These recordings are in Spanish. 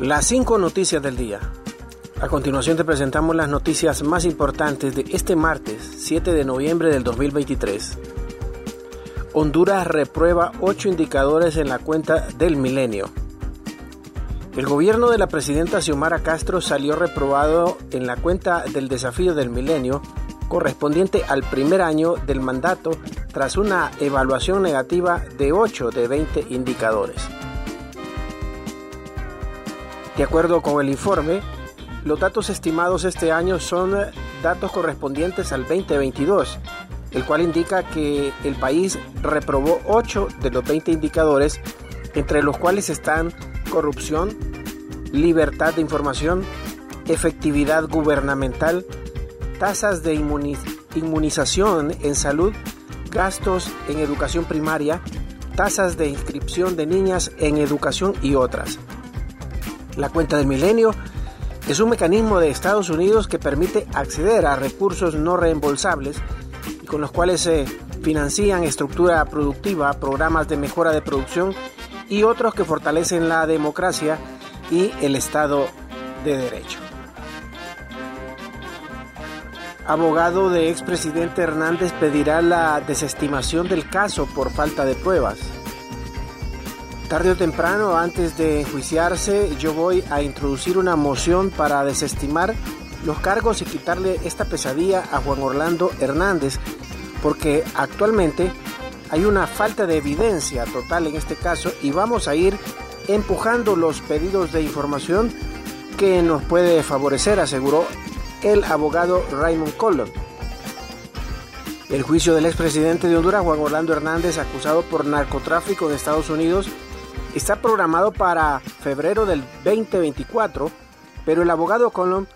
Las cinco noticias del día. A continuación te presentamos las noticias más importantes de este martes 7 de noviembre del 2023. Honduras reprueba ocho indicadores en la cuenta del milenio. El gobierno de la presidenta Xiomara Castro salió reprobado en la cuenta del desafío del milenio correspondiente al primer año del mandato tras una evaluación negativa de 8 de 20 indicadores. De acuerdo con el informe, los datos estimados este año son datos correspondientes al 2022, el cual indica que el país reprobó 8 de los 20 indicadores, entre los cuales están corrupción, libertad de información, efectividad gubernamental, tasas de inmunización en salud, gastos en educación primaria, tasas de inscripción de niñas en educación y otras. La cuenta del milenio es un mecanismo de Estados Unidos que permite acceder a recursos no reembolsables y con los cuales se financian estructura productiva, programas de mejora de producción y otros que fortalecen la democracia y el Estado de Derecho. Abogado de expresidente Hernández pedirá la desestimación del caso por falta de pruebas. Tarde o temprano, antes de enjuiciarse, yo voy a introducir una moción para desestimar los cargos y quitarle esta pesadilla a Juan Orlando Hernández, porque actualmente hay una falta de evidencia total en este caso y vamos a ir empujando los pedidos de información que nos puede favorecer, aseguró el abogado Raymond Collon. El juicio del expresidente de Honduras, Juan Orlando Hernández, acusado por narcotráfico en Estados Unidos, está programado para febrero del 2024, pero el abogado Collon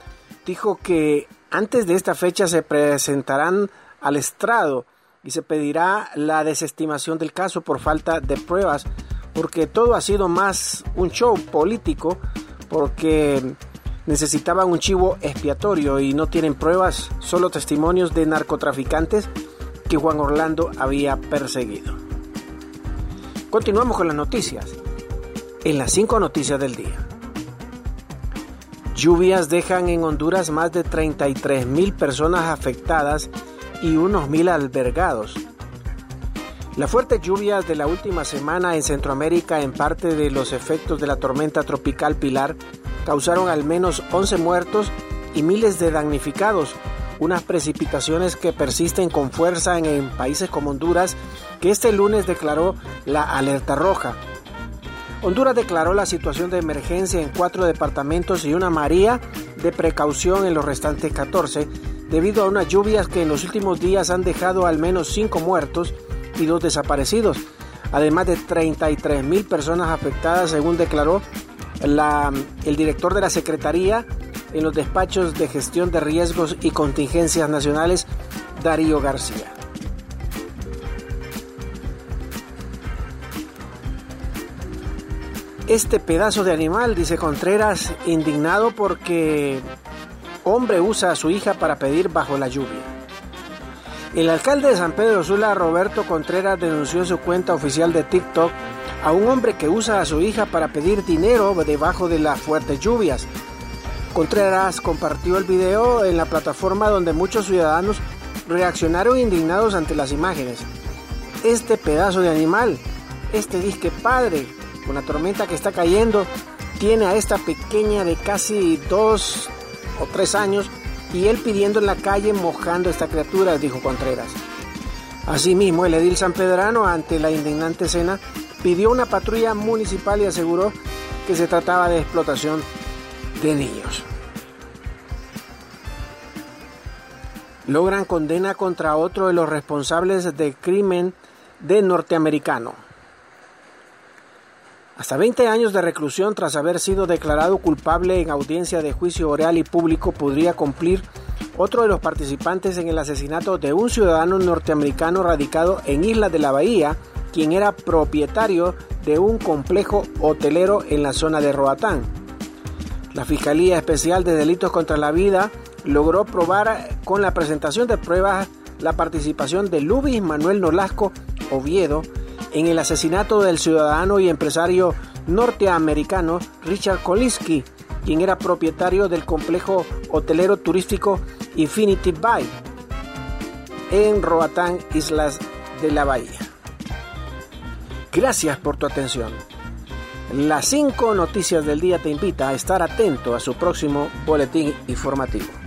dijo que antes de esta fecha se presentarán al estrado y se pedirá la desestimación del caso por falta de pruebas, porque todo ha sido más un show político, porque necesitaban un chivo expiatorio y no tienen pruebas, solo testimonios de narcotraficantes que Juan Orlando había perseguido. Continuamos con las noticias. En las cinco noticias del día. Lluvias dejan en Honduras más de 33 mil personas afectadas y unos mil albergados. Las fuertes lluvias de la última semana en Centroamérica en parte de los efectos de la tormenta tropical Pilar causaron al menos 11 muertos y miles de damnificados, unas precipitaciones que persisten con fuerza en, países como Honduras, que este lunes declaró la alerta roja. Honduras declaró la situación de emergencia en cuatro departamentos y una María de precaución en los restantes 14, debido a unas lluvias que en los últimos días han dejado al menos 5 muertos y dos desaparecidos, además de 33 mil personas afectadas, según declaró el director de la Secretaría en los despachos de gestión de riesgos y contingencias nacionales, Darío García. Este pedazo de animal, dice Contreras, indignado porque hombre usa a su hija para pedir bajo la lluvia. El alcalde de San Pedro Sula, Roberto Contreras, denunció en su cuenta oficial de TikTok a un hombre que usa a su hija para pedir dinero debajo de las fuertes lluvias. Contreras compartió el video en la plataforma donde muchos ciudadanos reaccionaron indignados ante las imágenes. Este pedazo de animal, este disque padre, con la tormenta que está cayendo, tiene a esta pequeña de casi dos o tres años y él pidiendo en la calle mojando a esta criatura, dijo Contreras. Asimismo, el edil San Pedrano, ante la indignante escena, pidió una patrulla municipal y aseguró que se trataba de explotación de niños. Logran condena contra otro de los responsables del crimen de norteamericano. Hasta 20 años de reclusión tras haber sido declarado culpable en audiencia de juicio oral y público podría cumplir otro de los participantes en el asesinato de un ciudadano norteamericano radicado en Isla de la Bahía, quien era propietario de un complejo hotelero en la zona de Roatán. La Fiscalía Especial de Delitos contra la Vida logró probar con la presentación de pruebas la participación de Lubis Manuel Nolasco Oviedo en el asesinato del ciudadano y empresario norteamericano Richard Kolinsky, quien era propietario del complejo hotelero turístico Infinity Bay en Roatán, Islas de la Bahía. Gracias por tu atención. Las 5 noticias del día te invita a estar atento a su próximo boletín informativo.